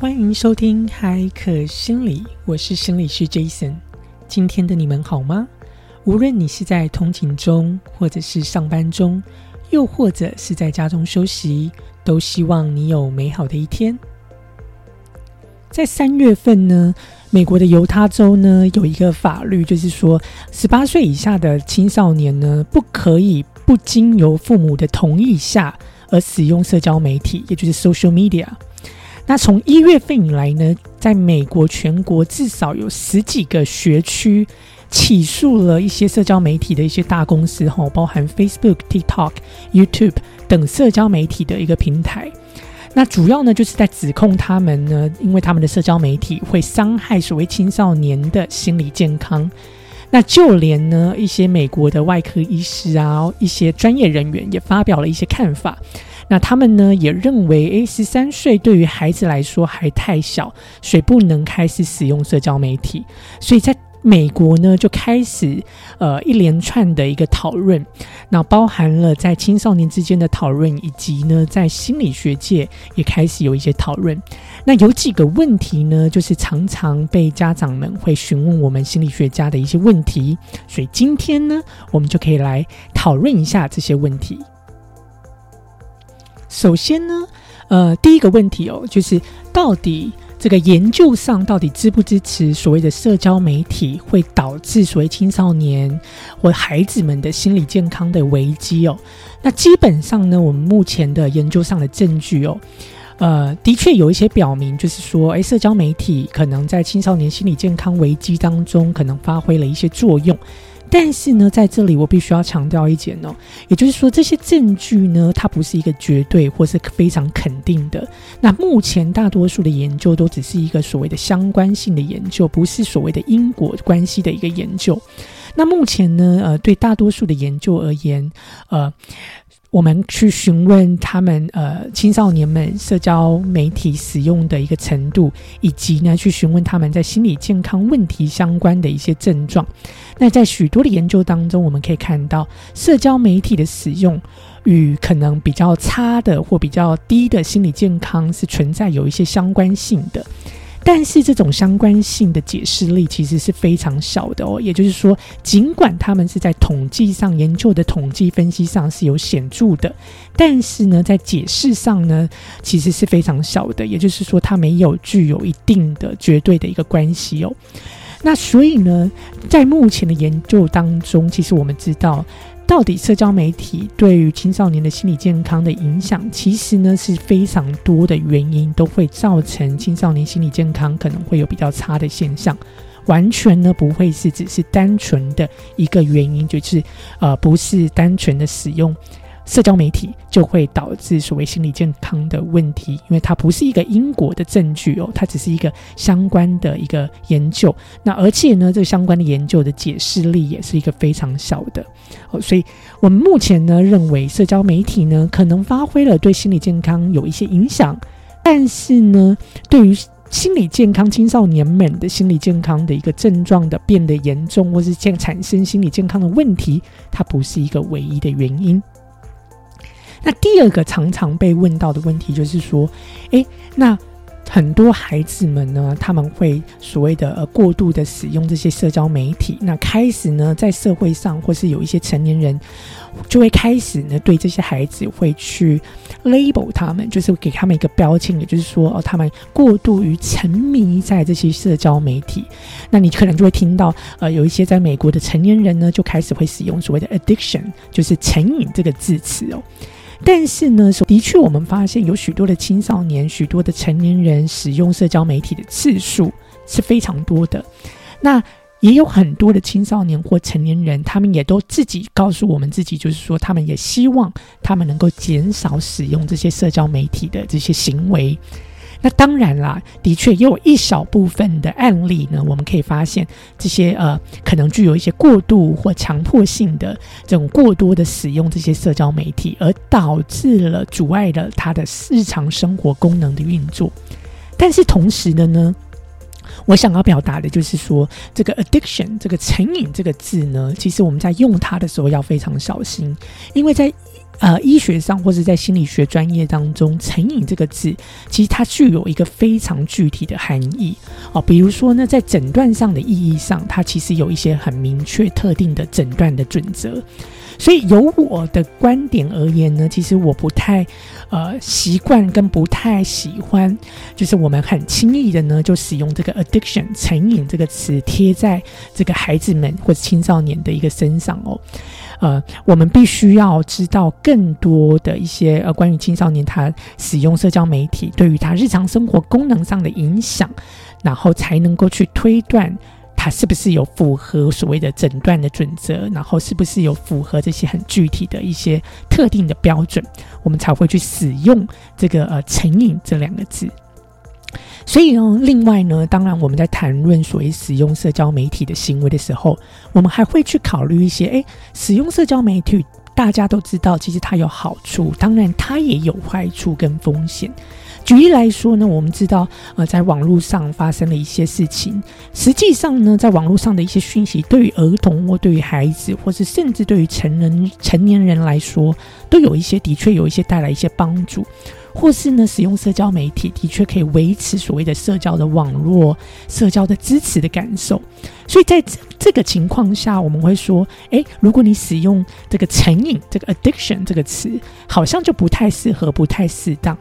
欢迎收听海可心理，我是心理师 Jason。今天的你们好吗？无论你是在通勤中，或者是上班中，又或者是在家中休息，都希望你有美好的一天。在三月份呢，美国的犹他州呢有一个法律，就是说，十八岁以下的青少年呢，不可以不经由父母的同意下而使用社交媒体，也就是 social media。那从一月份以来呢，在美国全国至少有十几个学区起诉了一些社交媒体的一些大公司，哈，包含 Facebook、TikTok、YouTube 等社交媒体的一个平台。那主要呢，就是在指控他们呢，因为他们的社交媒体会伤害所谓青少年的心理健康。那就连呢，一些美国的外科医师啊，一些专业人员也发表了一些看法。那他们呢也认为，诶，十三岁对于孩子来说还太小，所以不能开始使用社交媒体。所以在美国呢就开始呃一连串的一个讨论，那包含了在青少年之间的讨论，以及呢在心理学界也开始有一些讨论。那有几个问题呢，就是常常被家长们会询问我们心理学家的一些问题。所以今天呢，我们就可以来讨论一下这些问题。首先呢，呃，第一个问题哦，就是到底这个研究上到底支不支持所谓的社交媒体会导致所谓青少年或孩子们的心理健康的危机哦？那基本上呢，我们目前的研究上的证据哦，呃，的确有一些表明，就是说，诶，社交媒体可能在青少年心理健康危机当中可能发挥了一些作用。但是呢，在这里我必须要强调一点哦，也就是说，这些证据呢，它不是一个绝对或是非常肯定的。那目前大多数的研究都只是一个所谓的相关性的研究，不是所谓的因果关系的一个研究。那目前呢，呃，对大多数的研究而言，呃。我们去询问他们，呃，青少年们社交媒体使用的一个程度，以及呢，去询问他们在心理健康问题相关的一些症状。那在许多的研究当中，我们可以看到，社交媒体的使用与可能比较差的或比较低的心理健康是存在有一些相关性的。但是这种相关性的解释力其实是非常小的哦，也就是说，尽管他们是在统计上研究的统计分析上是有显著的，但是呢，在解释上呢，其实是非常小的，也就是说，它没有具有一定的绝对的一个关系哦。那所以呢，在目前的研究当中，其实我们知道。到底社交媒体对于青少年的心理健康的影响，其实呢是非常多的原因都会造成青少年心理健康可能会有比较差的现象，完全呢不会是只是单纯的一个原因，就是呃不是单纯的使用。社交媒体就会导致所谓心理健康的问题，因为它不是一个因果的证据哦，它只是一个相关的一个研究。那而且呢，这相关的研究的解释力也是一个非常小的哦，所以我们目前呢认为社交媒体呢可能发挥了对心理健康有一些影响，但是呢，对于心理健康青少年们的心理健康的一个症状的变得严重，或是健产生心理健康的问题，它不是一个唯一的原因。那第二个常常被问到的问题就是说，诶，那很多孩子们呢，他们会所谓的过度的使用这些社交媒体，那开始呢在社会上或是有一些成年人就会开始呢对这些孩子会去 label 他们，就是给他们一个标签，也就是说哦，他们过度于沉迷在这些社交媒体。那你可能就会听到呃有一些在美国的成年人呢就开始会使用所谓的 addiction，就是成瘾这个字词哦。但是呢，的确，我们发现有许多的青少年、许多的成年人使用社交媒体的次数是非常多的。那也有很多的青少年或成年人，他们也都自己告诉我们自己，就是说，他们也希望他们能够减少使用这些社交媒体的这些行为。那当然啦，的确也有一小部分的案例呢，我们可以发现这些呃，可能具有一些过度或强迫性的这种过多的使用这些社交媒体，而导致了阻碍了他的日常生活功能的运作。但是同时的呢，我想要表达的就是说，这个 addiction 这个成瘾这个字呢，其实我们在用它的时候要非常小心，因为在呃医学上或者在心理学专业当中，成瘾这个字其实它具有一个非常具体的含义哦。比如说呢，在诊断上的意义上，它其实有一些很明确、特定的诊断的准则。所以，由我的观点而言呢，其实我不太呃习惯跟不太喜欢，就是我们很轻易的呢就使用这个 addiction 成瘾这个词贴在这个孩子们或者青少年的一个身上哦。呃，我们必须要知道更多的一些呃关于青少年他使用社交媒体对于他日常生活功能上的影响，然后才能够去推断。他是不是有符合所谓的诊断的准则？然后是不是有符合这些很具体的一些特定的标准？我们才会去使用这个呃“成瘾”这两个字。所以呢，另外呢，当然我们在谈论所谓使用社交媒体的行为的时候，我们还会去考虑一些：诶，使用社交媒体，大家都知道，其实它有好处，当然它也有坏处跟风险。举例来说呢，我们知道，呃，在网络上发生了一些事情。实际上呢，在网络上的一些讯息，对于儿童或对于孩子，或是甚至对于成人、成年人来说，都有一些的确有一些带来一些帮助，或是呢，使用社交媒体的确可以维持所谓的社交的网络、社交的支持的感受。所以在这这个情况下，我们会说，诶，如果你使用这个成瘾、这个 addiction 这个词，好像就不太适合，不太适当。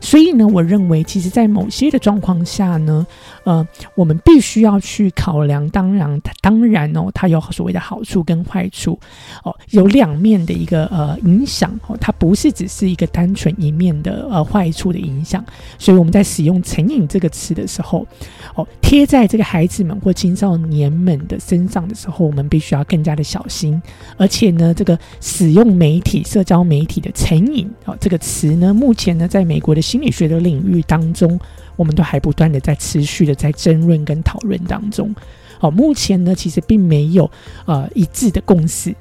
所以呢，我认为，其实，在某些的状况下呢，呃，我们必须要去考量。当然，它当然哦，它有所谓的好处跟坏处，哦，有两面的一个呃影响哦，它不是只是一个单纯一面的呃坏处的影响。所以我们在使用“成瘾”这个词的时候，哦，贴在这个孩子们或青少年们的身上的时候，我们必须要更加的小心。而且呢，这个使用媒体、社交媒体的“成瘾”哦这个词呢，目前呢，在美国的。心理学的领域当中，我们都还不断的在持续的在争论跟讨论当中。好，目前呢，其实并没有呃一致的共识。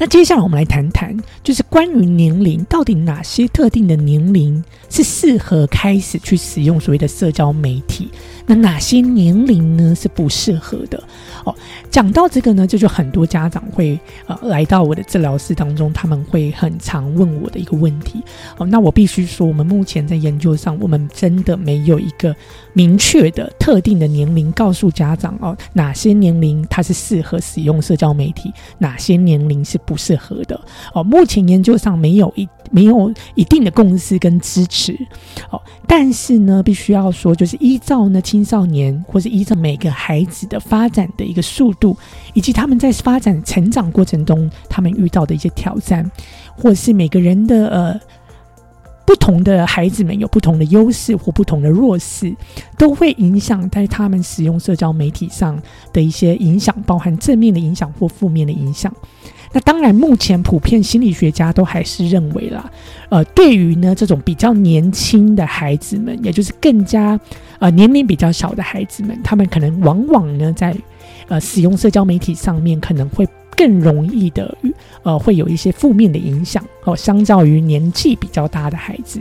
那接下来我们来谈谈，就是关于年龄，到底哪些特定的年龄是适合开始去使用所谓的社交媒体？那哪些年龄呢是不适合的？哦，讲到这个呢，这就很多家长会呃来到我的治疗室当中，他们会很常问我的一个问题。哦，那我必须说，我们目前在研究上，我们真的没有一个明确的特定的年龄告诉家长哦，哪些年龄它是适合使用社交媒体，哪些年龄是不适合的。哦，目前研究上没有一。没有一定的共识跟支持，哦，但是呢，必须要说，就是依照呢青少年，或是依照每个孩子的发展的一个速度，以及他们在发展成长过程中，他们遇到的一些挑战，或是每个人的呃不同的孩子们有不同的优势或不同的弱势，都会影响在他们使用社交媒体上的一些影响，包含正面的影响或负面的影响。那当然，目前普遍心理学家都还是认为啦，呃，对于呢这种比较年轻的孩子们，也就是更加呃年龄比较小的孩子们，他们可能往往呢在呃使用社交媒体上面，可能会更容易的呃会有一些负面的影响哦，相较于年纪比较大的孩子。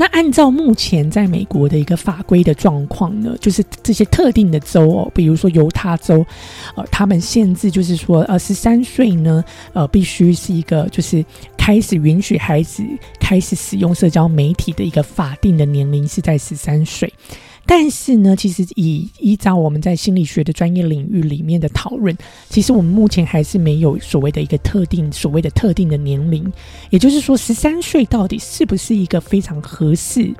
那按照目前在美国的一个法规的状况呢，就是这些特定的州哦，比如说犹他州，呃，他们限制就是说，呃，十三岁呢，呃，必须是一个就是开始允许孩子开始使用社交媒体的一个法定的年龄是在十三岁。但是呢，其实以依照我们在心理学的专业领域里面的讨论，其实我们目前还是没有所谓的一个特定所谓的特定的年龄，也就是说，十三岁到底是不是一个非常合适？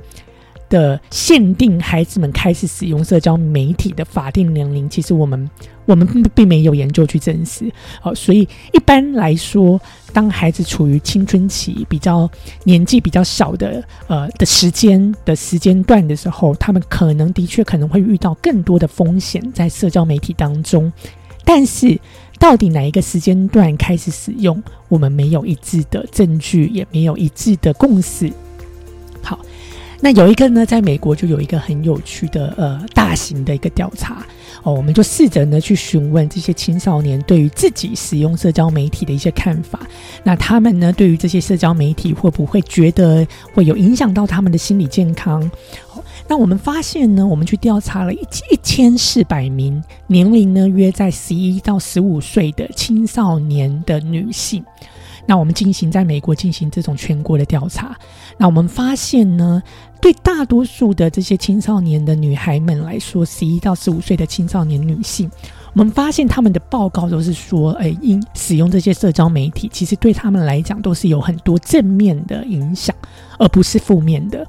的限定孩子们开始使用社交媒体的法定年龄，其实我们我们并没有研究去证实。好，所以一般来说，当孩子处于青春期、比较年纪比较小的呃的时间的时间段的时候，他们可能的确可能会遇到更多的风险在社交媒体当中。但是，到底哪一个时间段开始使用，我们没有一致的证据，也没有一致的共识。好。那有一个呢，在美国就有一个很有趣的呃大型的一个调查哦，我们就试着呢去询问这些青少年对于自己使用社交媒体的一些看法。那他们呢对于这些社交媒体会不会觉得会有影响到他们的心理健康？那我们发现呢，我们去调查了一一千四百名年龄呢约在十一到十五岁的青少年的女性。那我们进行在美国进行这种全国的调查，那我们发现呢，对大多数的这些青少年的女孩们来说，十一到十五岁的青少年女性，我们发现他们的报告都是说，哎，因使用这些社交媒体，其实对他们来讲都是有很多正面的影响，而不是负面的。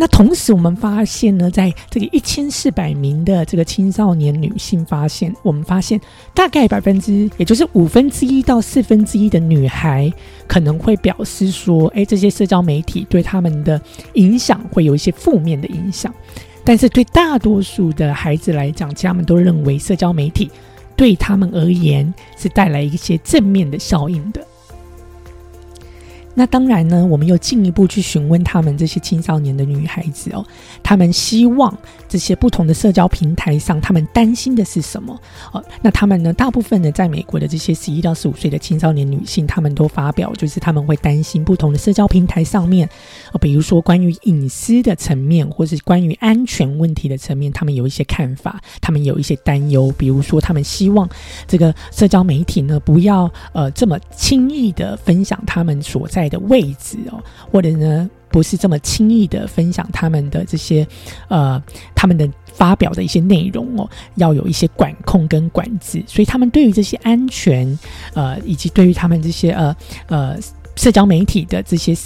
那同时，我们发现呢，在这个一千四百名的这个青少年女性发现，我们发现大概百分之，也就是五分之一到四分之一的女孩可能会表示说，哎，这些社交媒体对他们的影响会有一些负面的影响。但是对大多数的孩子来讲，他们都认为社交媒体对他们而言是带来一些正面的效应的。那当然呢，我们又进一步去询问他们这些青少年的女孩子哦，他们希望这些不同的社交平台上，他们担心的是什么？哦，那他们呢，大部分的在美国的这些十一到十五岁的青少年女性，他们都发表，就是他们会担心不同的社交平台上面，哦，比如说关于隐私的层面，或是关于安全问题的层面，他们有一些看法，他们有一些担忧，比如说他们希望这个社交媒体呢，不要呃这么轻易的分享他们所在。的位置哦，或者呢，不是这么轻易的分享他们的这些呃，他们的发表的一些内容哦，要有一些管控跟管制，所以他们对于这些安全呃，以及对于他们这些呃呃社交媒体的这些。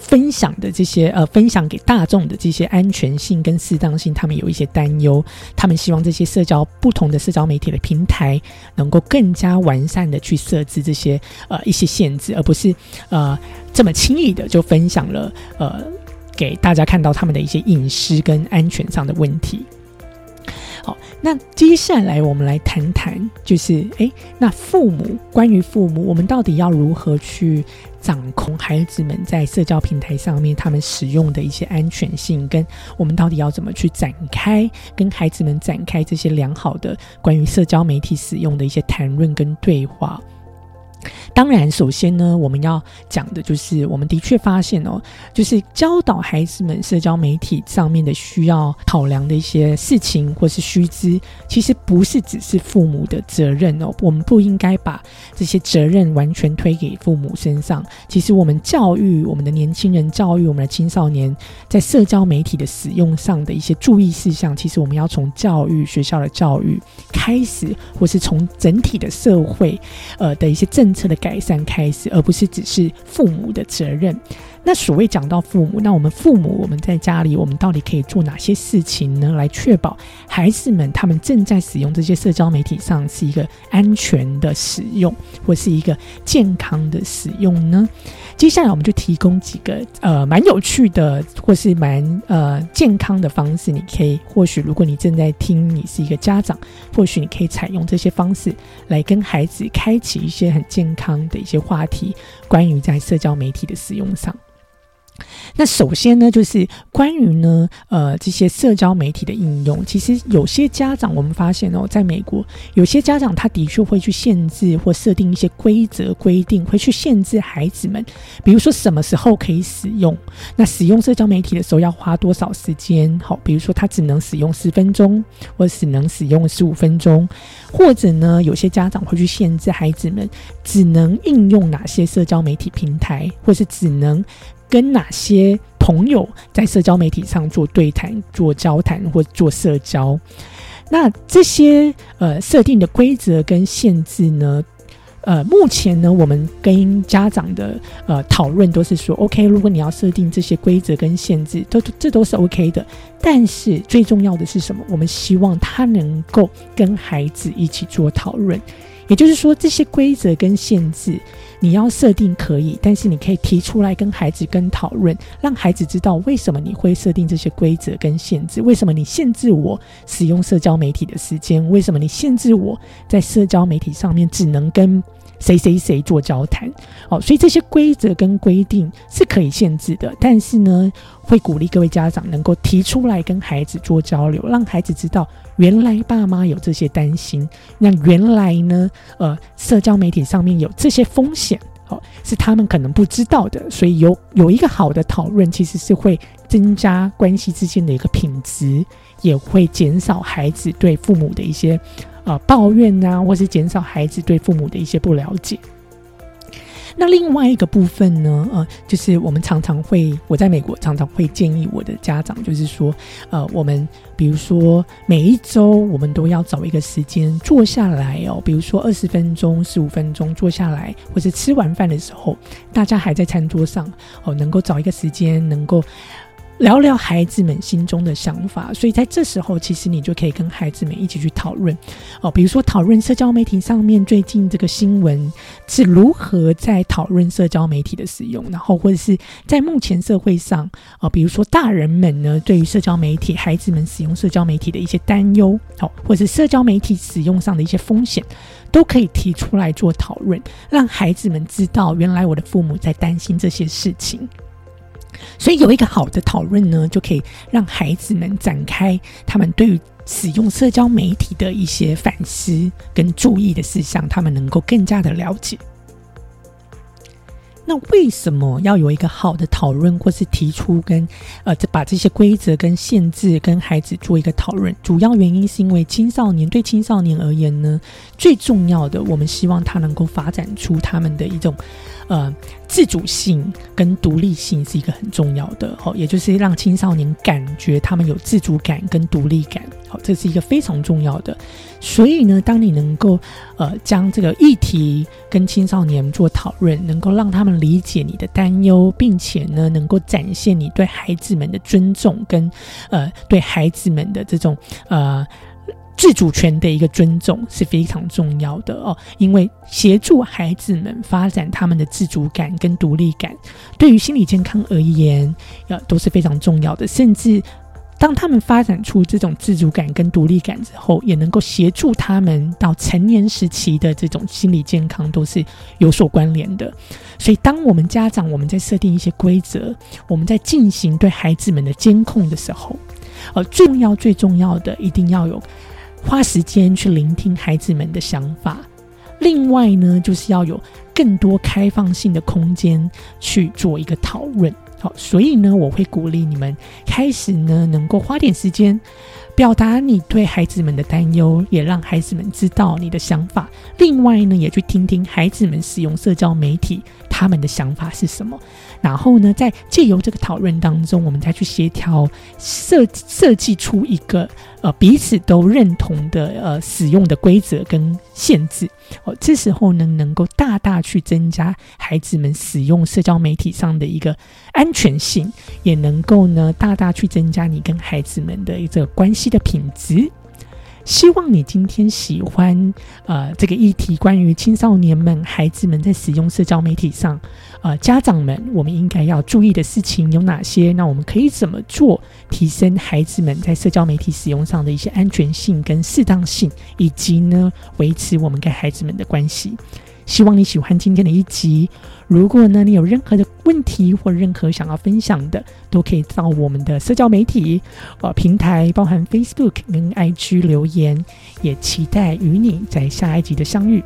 分享的这些呃，分享给大众的这些安全性跟适当性，他们有一些担忧。他们希望这些社交不同的社交媒体的平台能够更加完善的去设置这些呃一些限制，而不是呃这么轻易的就分享了呃给大家看到他们的一些隐私跟安全上的问题。好，那接下来我们来谈谈，就是诶，那父母关于父母，我们到底要如何去？掌控孩子们在社交平台上面他们使用的一些安全性，跟我们到底要怎么去展开跟孩子们展开这些良好的关于社交媒体使用的一些谈论跟对话。当然，首先呢，我们要讲的就是，我们的确发现哦，就是教导孩子们社交媒体上面的需要考量的一些事情或是须知，其实不是只是父母的责任哦。我们不应该把这些责任完全推给父母身上。其实，我们教育我们的年轻人，教育我们的青少年，在社交媒体的使用上的一些注意事项，其实我们要从教育学校的教育开始，或是从整体的社会呃的一些政政策的。改善开始，而不是只是父母的责任。那所谓讲到父母，那我们父母我们在家里，我们到底可以做哪些事情呢？来确保孩子们他们正在使用这些社交媒体上是一个安全的使用，或是一个健康的使用呢？接下来我们就提供几个呃蛮有趣的，或是蛮呃健康的方式。你可以或许如果你正在听，你是一个家长，或许你可以采用这些方式来跟孩子开启一些很健康的一些话题，关于在社交媒体的使用上。那首先呢，就是关于呢，呃，这些社交媒体的应用，其实有些家长我们发现哦，在美国，有些家长他的确会去限制或设定一些规则规定，会去限制孩子们，比如说什么时候可以使用，那使用社交媒体的时候要花多少时间，好，比如说他只能使用十分钟，或只能使用十五分钟，或者呢，有些家长会去限制孩子们只能应用哪些社交媒体平台，或是只能。跟哪些朋友在社交媒体上做对谈、做交谈或做社交？那这些呃设定的规则跟限制呢？呃，目前呢，我们跟家长的呃讨论都是说，OK，如果你要设定这些规则跟限制，都这都是 OK 的。但是最重要的是什么？我们希望他能够跟孩子一起做讨论。也就是说，这些规则跟限制，你要设定可以，但是你可以提出来跟孩子跟讨论，让孩子知道为什么你会设定这些规则跟限制，为什么你限制我使用社交媒体的时间，为什么你限制我在社交媒体上面只能跟。谁谁谁做交谈，哦，所以这些规则跟规定是可以限制的，但是呢，会鼓励各位家长能够提出来跟孩子做交流，让孩子知道原来爸妈有这些担心，那原来呢，呃，社交媒体上面有这些风险，哦，是他们可能不知道的，所以有有一个好的讨论，其实是会增加关系之间的一个品质，也会减少孩子对父母的一些。啊，抱怨呐，或是减少孩子对父母的一些不了解。那另外一个部分呢，呃，就是我们常常会，我在美国常常会建议我的家长，就是说，呃，我们比如说每一周我们都要找一个时间坐下来哦，比如说二十分钟、十五分钟坐下来，或者吃完饭的时候，大家还在餐桌上哦，能够找一个时间，能够。聊聊孩子们心中的想法，所以在这时候，其实你就可以跟孩子们一起去讨论哦，比如说讨论社交媒体上面最近这个新闻是如何在讨论社交媒体的使用，然后或者是在目前社会上啊，比如说大人们呢对于社交媒体、孩子们使用社交媒体的一些担忧，好，或者是社交媒体使用上的一些风险，都可以提出来做讨论，让孩子们知道原来我的父母在担心这些事情。所以有一个好的讨论呢，就可以让孩子们展开他们对于使用社交媒体的一些反思跟注意的事项，他们能够更加的了解。那为什么要有一个好的讨论，或是提出跟呃，这把这些规则跟限制跟孩子做一个讨论？主要原因是因为青少年对青少年而言呢，最重要的，我们希望他能够发展出他们的一种。呃，自主性跟独立性是一个很重要的哦，也就是让青少年感觉他们有自主感跟独立感，好，这是一个非常重要的。所以呢，当你能够呃将这个议题跟青少年做讨论，能够让他们理解你的担忧，并且呢，能够展现你对孩子们的尊重跟呃对孩子们的这种呃。自主权的一个尊重是非常重要的哦，因为协助孩子们发展他们的自主感跟独立感，对于心理健康而言，呃都是非常重要的。甚至当他们发展出这种自主感跟独立感之后，也能够协助他们到成年时期的这种心理健康都是有所关联的。所以，当我们家长我们在设定一些规则，我们在进行对孩子们的监控的时候，呃，重要最重要的一定要有。花时间去聆听孩子们的想法，另外呢，就是要有更多开放性的空间去做一个讨论。好，所以呢，我会鼓励你们开始呢，能够花点时间。表达你对孩子们的担忧，也让孩子们知道你的想法。另外呢，也去听听孩子们使用社交媒体他们的想法是什么。然后呢，在借由这个讨论当中，我们再去协调设设计出一个呃彼此都认同的呃使用的规则跟限制。哦，这时候呢，能够大大去增加孩子们使用社交媒体上的一个安全性，也能够呢大大去增加你跟孩子们的一个关系。的品质，希望你今天喜欢呃这个议题，关于青少年们、孩子们在使用社交媒体上，呃家长们我们应该要注意的事情有哪些？那我们可以怎么做，提升孩子们在社交媒体使用上的一些安全性跟适当性，以及呢维持我们跟孩子们的关系。希望你喜欢今天的一集。如果呢，你有任何的问题或任何想要分享的，都可以到我们的社交媒体呃平台，包含 Facebook 跟 IG 留言。也期待与你在下一集的相遇。